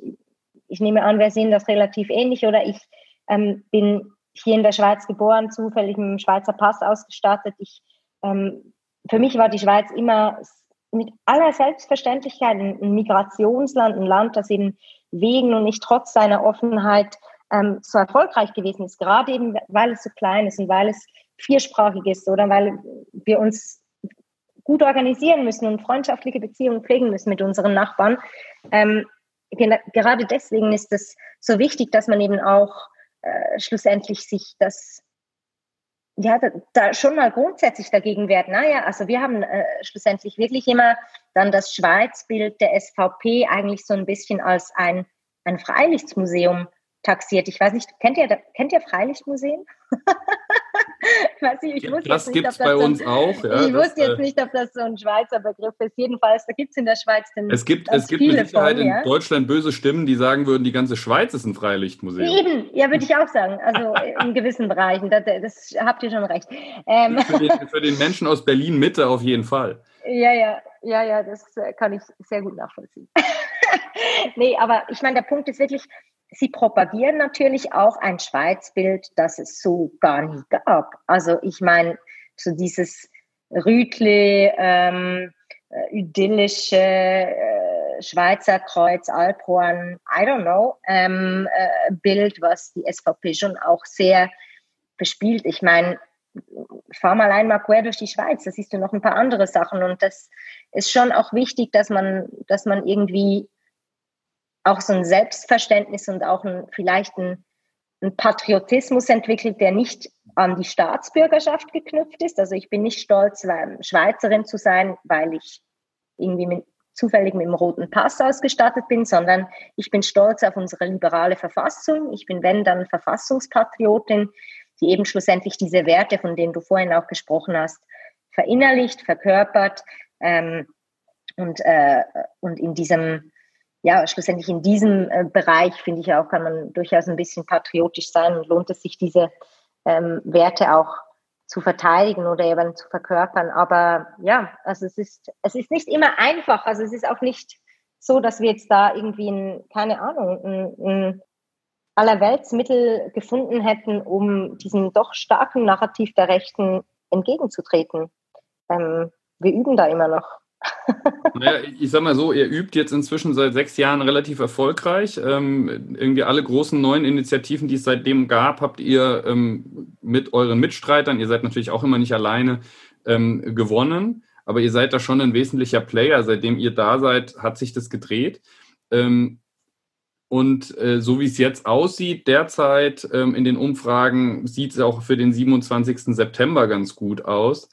ich nehme an, wir sehen das relativ ähnlich, oder ich ähm, bin hier in der Schweiz geboren, zufällig mit dem Schweizer Pass ausgestattet. Ich, ähm, für mich war die Schweiz immer mit aller Selbstverständlichkeit ein, Migrationsland, ein Land, das eben wegen und nicht trotz seiner Offenheit ähm, so erfolgreich gewesen ist, gerade eben, weil es so klein ist und weil es viersprachig ist oder weil wir uns gut organisieren müssen und freundschaftliche Beziehungen pflegen müssen mit unseren Nachbarn. Ähm, gerade deswegen ist es so wichtig, dass man eben auch äh, schlussendlich sich das ja, da, da, schon mal grundsätzlich dagegen werden. Naja, also wir haben äh, schlussendlich wirklich immer dann das Schweizbild der SVP eigentlich so ein bisschen als ein, ein Freilichtmuseum taxiert. Ich weiß nicht, kennt ihr, kennt ihr Freilichtmuseen? ich, ich wusste das gibt es bei so uns auch. Ja, ich wusste jetzt äh, nicht, ob das so ein Schweizer Begriff ist. Jedenfalls, da gibt es in der Schweiz den Es gibt, es gibt mit Sicherheit von, ja? in Deutschland böse Stimmen, die sagen würden, die ganze Schweiz ist ein Freilichtmuseum. Eben, ja, würde ich auch sagen. Also in gewissen Bereichen, das, das habt ihr schon recht. Ähm, für, den, für den Menschen aus Berlin-Mitte auf jeden Fall. Ja, ja, ja, ja, das äh, kann ich sehr gut nachvollziehen. nee, aber ich meine, der Punkt ist wirklich, sie propagieren natürlich auch ein Schweizbild, das es so gar nie gab. Also ich meine, so dieses Rütli, ähm, äh, idyllische äh, Schweizer Kreuz, Alphorn, I don't know, ähm, äh, Bild, was die SVP schon auch sehr bespielt. Ich meine, fahr mal einmal quer durch die Schweiz, da siehst du noch ein paar andere Sachen und das ist schon auch wichtig, dass man, dass man irgendwie auch so ein Selbstverständnis und auch ein, vielleicht ein, ein Patriotismus entwickelt, der nicht an die Staatsbürgerschaft geknüpft ist. Also ich bin nicht stolz, Schweizerin zu sein, weil ich irgendwie mit, zufällig mit dem roten Pass ausgestattet bin, sondern ich bin stolz auf unsere liberale Verfassung. Ich bin, wenn dann, Verfassungspatriotin, die eben schlussendlich diese Werte, von denen du vorhin auch gesprochen hast, verinnerlicht, verkörpert ähm, und, äh, und in diesem ja, schlussendlich in diesem äh, Bereich, finde ich auch, kann man durchaus ein bisschen patriotisch sein und lohnt es sich, diese ähm, Werte auch zu verteidigen oder eben zu verkörpern. Aber ja, also es ist, es ist nicht immer einfach. Also es ist auch nicht so, dass wir jetzt da irgendwie, ein, keine Ahnung, ein, ein Allerweltsmittel gefunden hätten, um diesem doch starken Narrativ der Rechten entgegenzutreten. Ähm, wir üben da immer noch. Naja, ich sag mal so, ihr übt jetzt inzwischen seit sechs Jahren relativ erfolgreich. Ähm, irgendwie alle großen neuen Initiativen, die es seitdem gab, habt ihr ähm, mit euren Mitstreitern, ihr seid natürlich auch immer nicht alleine, ähm, gewonnen. Aber ihr seid da schon ein wesentlicher Player. Seitdem ihr da seid, hat sich das gedreht. Ähm, und äh, so wie es jetzt aussieht, derzeit ähm, in den Umfragen, sieht es auch für den 27. September ganz gut aus.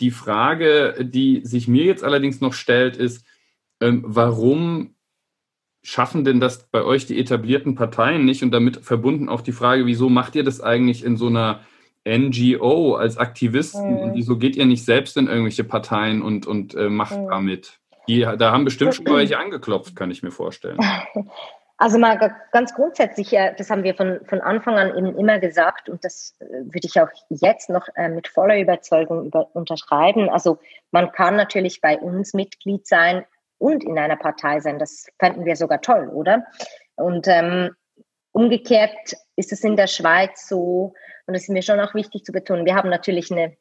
Die Frage, die sich mir jetzt allerdings noch stellt, ist, ähm, warum schaffen denn das bei euch die etablierten Parteien nicht? Und damit verbunden auch die Frage, wieso macht ihr das eigentlich in so einer NGO als Aktivisten? Mhm. Und wieso geht ihr nicht selbst in irgendwelche Parteien und, und äh, macht mhm. damit? Die, da haben bestimmt schon welche angeklopft, kann ich mir vorstellen. Also mal ganz grundsätzlich, das haben wir von, von Anfang an eben immer gesagt und das äh, würde ich auch jetzt noch äh, mit voller Überzeugung über, unterschreiben. Also man kann natürlich bei uns Mitglied sein und in einer Partei sein. Das fänden wir sogar toll, oder? Und ähm, umgekehrt ist es in der Schweiz so, und das ist mir schon auch wichtig zu betonen, wir haben natürlich eine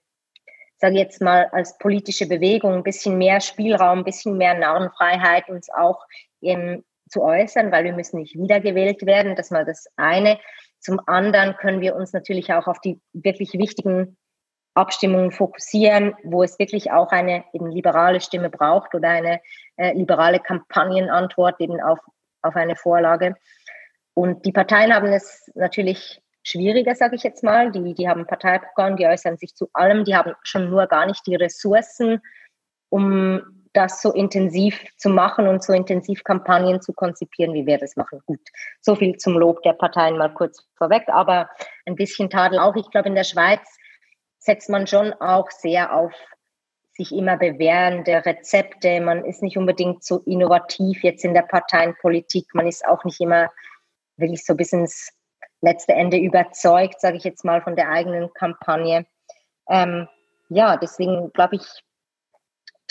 sage jetzt mal, als politische Bewegung ein bisschen mehr Spielraum, ein bisschen mehr Narrenfreiheit, uns auch ähm, zu äußern, weil wir müssen nicht wiedergewählt werden. Das mal das eine. Zum anderen können wir uns natürlich auch auf die wirklich wichtigen Abstimmungen fokussieren, wo es wirklich auch eine eben liberale Stimme braucht oder eine äh, liberale Kampagnenantwort eben auf, auf eine Vorlage. Und die Parteien haben es natürlich schwieriger, sage ich jetzt mal. Die, die haben Parteiprogramm, die äußern sich zu allem, die haben schon nur gar nicht die Ressourcen, um das so intensiv zu machen und so intensiv Kampagnen zu konzipieren, wie wir das machen. Gut, so viel zum Lob der Parteien mal kurz vorweg, aber ein bisschen Tadel auch. Ich glaube, in der Schweiz setzt man schon auch sehr auf sich immer bewährende Rezepte. Man ist nicht unbedingt so innovativ jetzt in der Parteienpolitik. Man ist auch nicht immer wirklich so bis ins letzte Ende überzeugt, sage ich jetzt mal, von der eigenen Kampagne. Ähm, ja, deswegen glaube ich,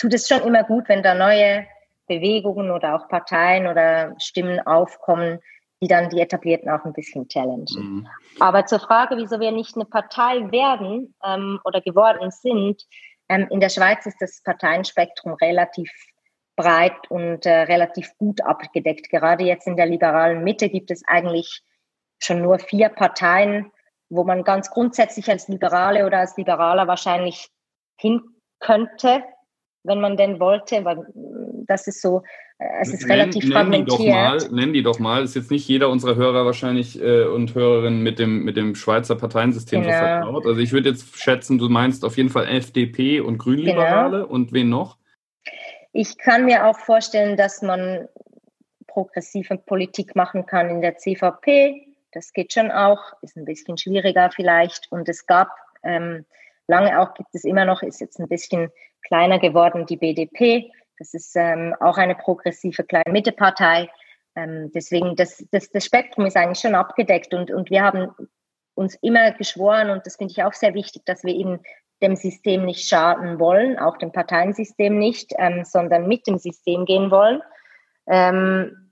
tut es schon immer gut, wenn da neue Bewegungen oder auch Parteien oder Stimmen aufkommen, die dann die etablierten auch ein bisschen challengen. Mhm. Aber zur Frage, wieso wir nicht eine Partei werden ähm, oder geworden sind, ähm, in der Schweiz ist das Parteienspektrum relativ breit und äh, relativ gut abgedeckt. Gerade jetzt in der liberalen Mitte gibt es eigentlich schon nur vier Parteien, wo man ganz grundsätzlich als Liberale oder als Liberaler wahrscheinlich hin könnte, wenn man denn wollte, weil mm, das ist so, äh, es ist nenn, relativ fragmentiert. Die doch mal, nenn die doch mal, ist jetzt nicht jeder unserer Hörer wahrscheinlich äh, und Hörerinnen mit dem, mit dem Schweizer Parteiensystem genau. so vertraut. Also ich würde jetzt schätzen, du meinst auf jeden Fall FDP und Grünliberale genau. und wen noch? Ich kann mir auch vorstellen, dass man progressive Politik machen kann in der CVP, das geht schon auch, ist ein bisschen schwieriger vielleicht. Und es gab ähm, lange auch, gibt es immer noch, ist jetzt ein bisschen kleiner geworden, die BDP. Das ist ähm, auch eine progressive Klein-Mitte-Partei. Ähm, deswegen, das, das, das Spektrum ist eigentlich schon abgedeckt und, und wir haben uns immer geschworen, und das finde ich auch sehr wichtig, dass wir eben dem System nicht schaden wollen, auch dem Parteiensystem nicht, ähm, sondern mit dem System gehen wollen. Ähm,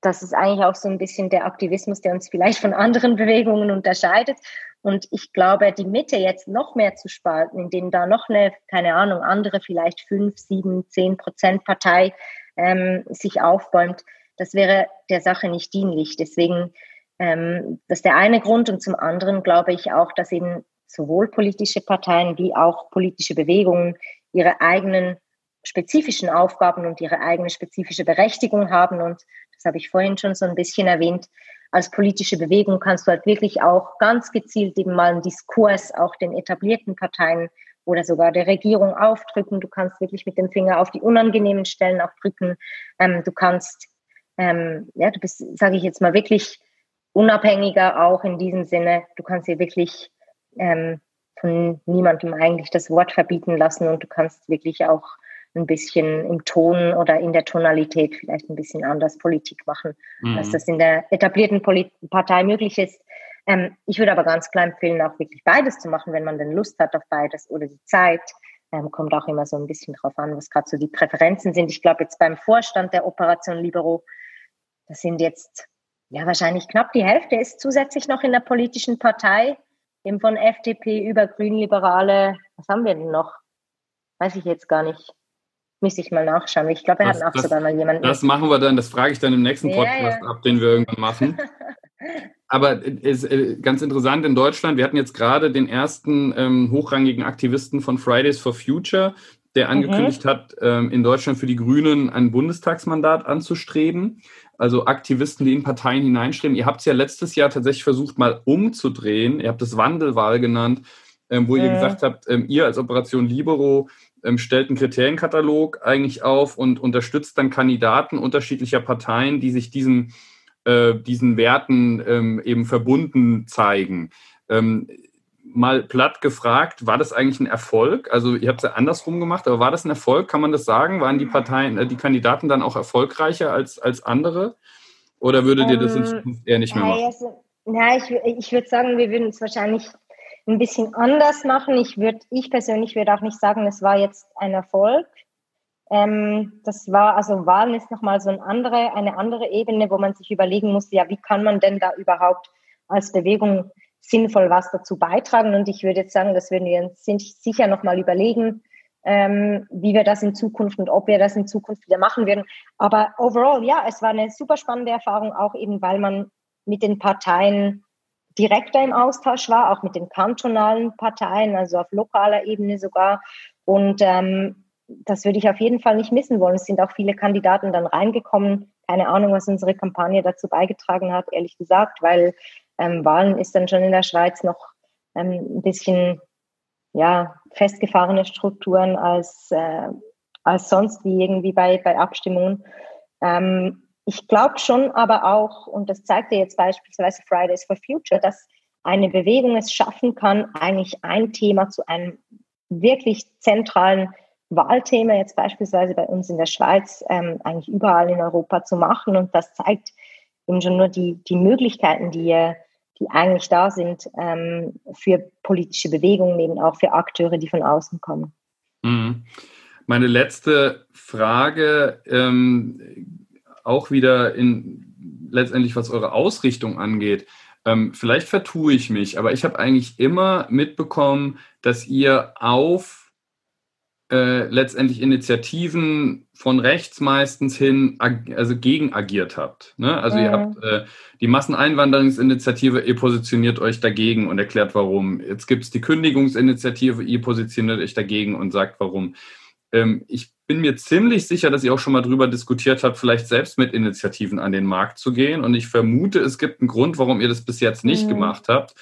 das ist eigentlich auch so ein bisschen der Aktivismus, der uns vielleicht von anderen Bewegungen unterscheidet. Und ich glaube, die Mitte jetzt noch mehr zu spalten, indem da noch eine, keine Ahnung, andere vielleicht fünf, sieben, zehn Prozent Partei ähm, sich aufbäumt, das wäre der Sache nicht dienlich. Deswegen, ähm, das ist der eine Grund. Und zum anderen glaube ich auch, dass eben sowohl politische Parteien wie auch politische Bewegungen ihre eigenen spezifischen Aufgaben und ihre eigene spezifische Berechtigung haben. Und das habe ich vorhin schon so ein bisschen erwähnt. Als politische Bewegung kannst du halt wirklich auch ganz gezielt eben mal einen Diskurs auch den etablierten Parteien oder sogar der Regierung aufdrücken. Du kannst wirklich mit dem Finger auf die unangenehmen Stellen auch drücken. Ähm, du kannst, ähm, ja, du bist, sage ich jetzt mal, wirklich unabhängiger auch in diesem Sinne. Du kannst hier wirklich ähm, von niemandem eigentlich das Wort verbieten lassen und du kannst wirklich auch ein bisschen im Ton oder in der Tonalität vielleicht ein bisschen anders Politik machen, mhm. als das in der etablierten Polit Partei möglich ist. Ähm, ich würde aber ganz klar empfehlen, auch wirklich beides zu machen, wenn man denn Lust hat auf beides oder die Zeit. Ähm, kommt auch immer so ein bisschen drauf an, was gerade so die Präferenzen sind. Ich glaube, jetzt beim Vorstand der Operation Libero, das sind jetzt ja wahrscheinlich knapp die Hälfte ist zusätzlich noch in der politischen Partei, eben von FDP über Grünliberale. Was haben wir denn noch? weiß ich jetzt gar nicht. Müsste ich mal nachschauen. Ich glaube, wir Das- hatten auch das- sogar mal jemanden. Das machen wir dann, das frage ich dann im nächsten Ja, Podcast ja. ab, den wir irgendwann machen. Aber es ist äh, ganz interessant in Deutschland, wir hatten jetzt gerade den ersten ähm, hochrangigen Aktivisten von Fridays for Future, der angekündigt hat, ähm, in Deutschland für die Grünen ein Bundestagsmandat anzustreben. Also Aktivisten, die in Parteien hineinstreben. Ihr habt es ja letztes Jahr tatsächlich versucht, mal umzudrehen. Ihr habt es Wandelwahl genannt, ähm, wo ihr Mhm. gesagt habt, ähm, ihr als Operation Libero ähm, stellt einen Kriterienkatalog eigentlich auf und unterstützt dann Kandidaten unterschiedlicher Parteien, die sich diesen, äh, diesen Werten ähm, eben verbunden zeigen. Ähm, mal platt gefragt, war das eigentlich ein Erfolg? Also ihr habt es ja andersrum gemacht, aber war das ein Erfolg? Kann man das sagen? Waren die Parteien, äh, die Kandidaten dann auch erfolgreicher als, als andere? Oder würdet ihr das in Ähm, Zukunft eher nicht mehr Ja, machen? ja, ich, ich würde sagen, wir würden es wahrscheinlich ein bisschen anders machen. Ich würde, ich persönlich würde auch nicht sagen, es war jetzt ein Erfolg. Ähm, das war, also Wahlen ist nochmal so eine andere, eine andere Ebene, wo man sich überlegen muss, ja, wie kann man denn da überhaupt als Bewegung sinnvoll was dazu beitragen? Und ich würde jetzt sagen, das würden wir uns sicher nochmal überlegen, ähm, wie wir das in Zukunft und ob wir das in Zukunft wieder machen würden. Aber overall, ja, es war eine super spannende Erfahrung, auch eben, weil man mit den Parteien direkter im Austausch war, auch mit den kantonalen Parteien, also auf lokaler Ebene sogar. Und ähm, das würde ich auf jeden Fall nicht missen wollen. Es sind auch viele Kandidaten dann reingekommen. Keine Ahnung, was unsere Kampagne dazu beigetragen hat, ehrlich gesagt, weil ähm, Wahlen ist dann schon in der Schweiz noch ähm, ein bisschen ja, festgefahrene Strukturen als, äh, als sonst wie irgendwie bei, bei Abstimmungen. Ähm, ich glaube schon aber auch, und das zeigt ja jetzt beispielsweise Fridays for Future, dass eine Bewegung es schaffen kann, eigentlich ein Thema zu einem wirklich zentralen Wahlthema, jetzt beispielsweise bei uns in der Schweiz, ähm, eigentlich überall in Europa zu machen. Und das zeigt eben schon nur die, die Möglichkeiten, die, die eigentlich da sind ähm, für politische Bewegungen, eben auch für Akteure, die von außen kommen. Mhm. Meine letzte Frage, ähm, auch wieder in letztendlich, was eure Ausrichtung angeht. Ähm, vielleicht vertue ich mich, aber ich habe eigentlich immer mitbekommen, dass ihr auf äh, letztendlich Initiativen von rechts meistens hin, also gegen agiert habt. Ne? Also ihr Mhm. habt äh, die Masseneinwanderungsinitiative, ihr positioniert euch dagegen und erklärt warum. Jetzt gibt es die Kündigungsinitiative, ihr positioniert euch dagegen und sagt warum. Ähm, ich bin mir ziemlich sicher, dass ihr auch schon mal drüber diskutiert habt, vielleicht selbst mit Initiativen an den Markt zu gehen. Und ich vermute, es gibt einen Grund, warum ihr das bis jetzt nicht Mhm. gemacht habt.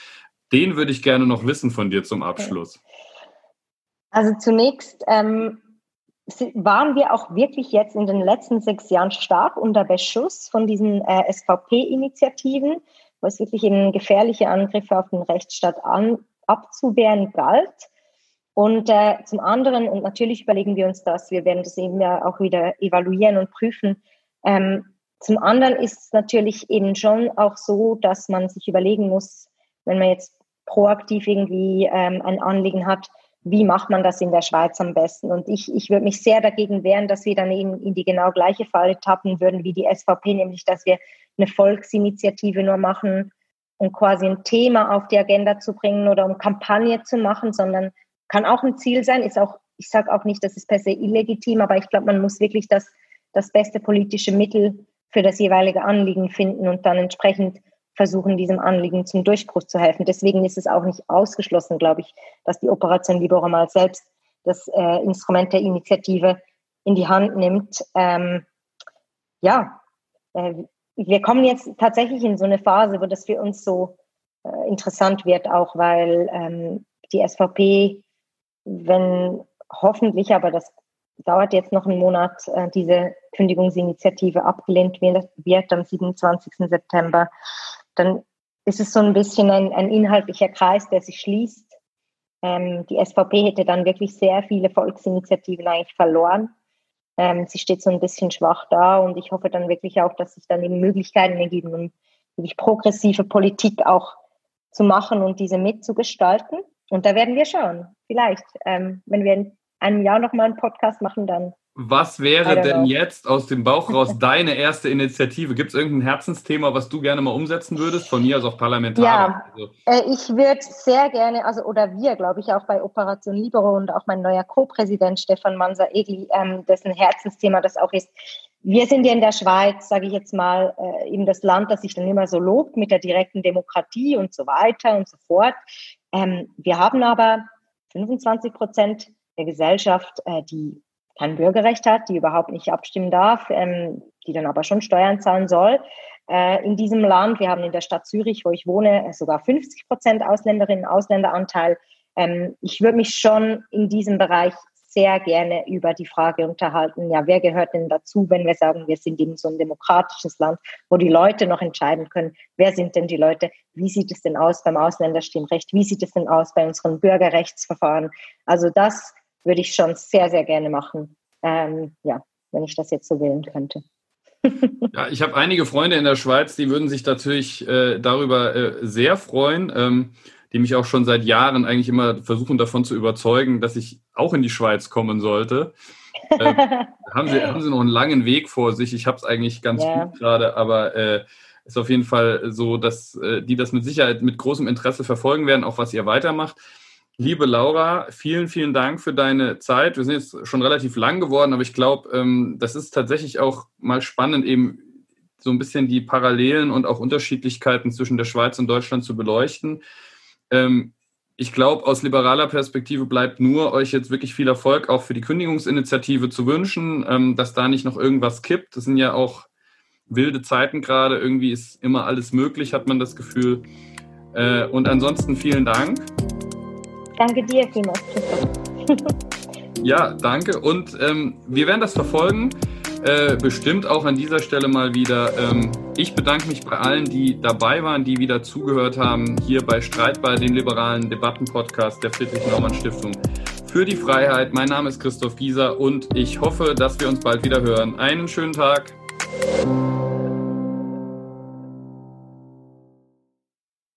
Den würde ich gerne noch wissen von dir zum Abschluss. Also zunächst ähm, waren wir auch wirklich jetzt in den letzten sechs Jahren stark unter Beschuss von diesen äh, SVP-Initiativen, wo es wirklich eben gefährliche Angriffe auf den Rechtsstaat an, abzuwehren galt. Und äh, zum anderen, und natürlich überlegen wir uns das, wir werden das eben ja auch wieder evaluieren und prüfen. Ähm, zum anderen ist es natürlich eben schon auch so, dass man sich überlegen muss, wenn man jetzt proaktiv irgendwie ähm, ein Anliegen hat, wie macht man das in der Schweiz am besten? Und ich, ich würde mich sehr dagegen wehren, dass wir dann in, in die genau gleiche Falle tappen würden wie die SVP, nämlich dass wir eine Volksinitiative nur machen, um quasi ein Thema auf die Agenda zu bringen oder um Kampagne zu machen, sondern kann auch ein Ziel sein, ist auch, ich sage auch nicht, das ist per se illegitim, aber ich glaube, man muss wirklich das, das beste politische Mittel für das jeweilige Anliegen finden und dann entsprechend versuchen, diesem Anliegen zum Durchbruch zu helfen. Deswegen ist es auch nicht ausgeschlossen, glaube ich, dass die Operation Libero mal selbst das äh, Instrument der Initiative in die Hand nimmt. Ähm, ja, äh, wir kommen jetzt tatsächlich in so eine Phase, wo das für uns so äh, interessant wird, auch weil ähm, die SVP, wenn hoffentlich, aber das dauert jetzt noch einen Monat, äh, diese Kündigungsinitiative abgelehnt wird, am 27. September, dann ist es so ein bisschen ein, ein inhaltlicher Kreis, der sich schließt. Ähm, die SVP hätte dann wirklich sehr viele Volksinitiativen eigentlich verloren. Ähm, sie steht so ein bisschen schwach da und ich hoffe dann wirklich auch, dass sich dann eben Möglichkeiten ergeben, um wirklich progressive Politik auch zu machen und diese mitzugestalten. Und da werden wir schauen. Vielleicht, ähm, wenn wir in einem Jahr nochmal einen Podcast machen, dann Was wäre denn know. jetzt aus dem Bauch raus deine erste Initiative? Gibt es irgendein Herzensthema, was du gerne mal umsetzen würdest? Von mir aus auch parlamentar. Ja, also. äh, ich würde sehr gerne, also oder wir, glaube ich, auch bei Operation Libero und auch mein neuer Co-Präsident Stefan Manser-Egli, ähm, dessen Herzensthema das auch ist. Wir sind ja in der Schweiz, sage ich jetzt mal, äh, eben das Land, das sich dann immer so lobt mit der direkten Demokratie und so weiter und so fort. Ähm, wir haben aber 25 Prozent der Gesellschaft, äh, die kein Bürgerrecht hat, die überhaupt nicht abstimmen darf, ähm, die dann aber schon Steuern zahlen soll. Äh, in diesem Land, wir haben in der Stadt Zürich, wo ich wohne, sogar 50 Prozent Ausländerinnen und Ausländeranteil. Ähm, ich würde mich schon in diesem Bereich sehr gerne über die Frage unterhalten, ja, wer gehört denn dazu, wenn wir sagen, wir sind eben so ein demokratisches Land, wo die Leute noch entscheiden können, wer sind denn die Leute, wie sieht es denn aus beim Ausländerstimmrecht, wie sieht es denn aus bei unseren Bürgerrechtsverfahren. Also das würde ich schon sehr, sehr gerne machen. Ähm, ja, wenn ich das jetzt so wählen könnte. ja, ich habe einige Freunde in der Schweiz, die würden sich natürlich äh, darüber äh, sehr freuen, ähm, die mich auch schon seit Jahren eigentlich immer versuchen davon zu überzeugen, dass ich auch in die Schweiz kommen sollte. Äh, haben, sie, haben sie noch einen langen Weg vor sich. Ich habe es eigentlich ganz ja. gut gerade, aber äh, ist auf jeden Fall so, dass äh, die das mit Sicherheit mit großem Interesse verfolgen werden, auch was ihr weitermacht. Liebe Laura, vielen, vielen Dank für deine Zeit. Wir sind jetzt schon relativ lang geworden, aber ich glaube, ähm, das ist tatsächlich auch mal spannend, eben so ein bisschen die Parallelen und auch Unterschiedlichkeiten zwischen der Schweiz und Deutschland zu beleuchten. Ähm, ich glaube, aus liberaler Perspektive bleibt nur, euch jetzt wirklich viel Erfolg auch für die Kündigungsinitiative zu wünschen, ähm, dass da nicht noch irgendwas kippt. Das sind ja auch wilde Zeiten gerade. Irgendwie ist immer alles möglich, hat man das Gefühl. Äh, und ansonsten vielen Dank. Danke dir vielmals, ja, danke. Und ähm, wir werden das verfolgen. Äh, bestimmt auch an dieser Stelle mal wieder. Ähm, ich bedanke mich bei allen, die dabei waren, die wieder zugehört haben, hier bei Streitbar, dem liberalen Debattenpodcast der Friedrich-Naumann-Stiftung für die Freiheit. Mein Name ist Christoph Gieser und ich hoffe, dass wir uns bald wieder hören. Einen schönen Tag.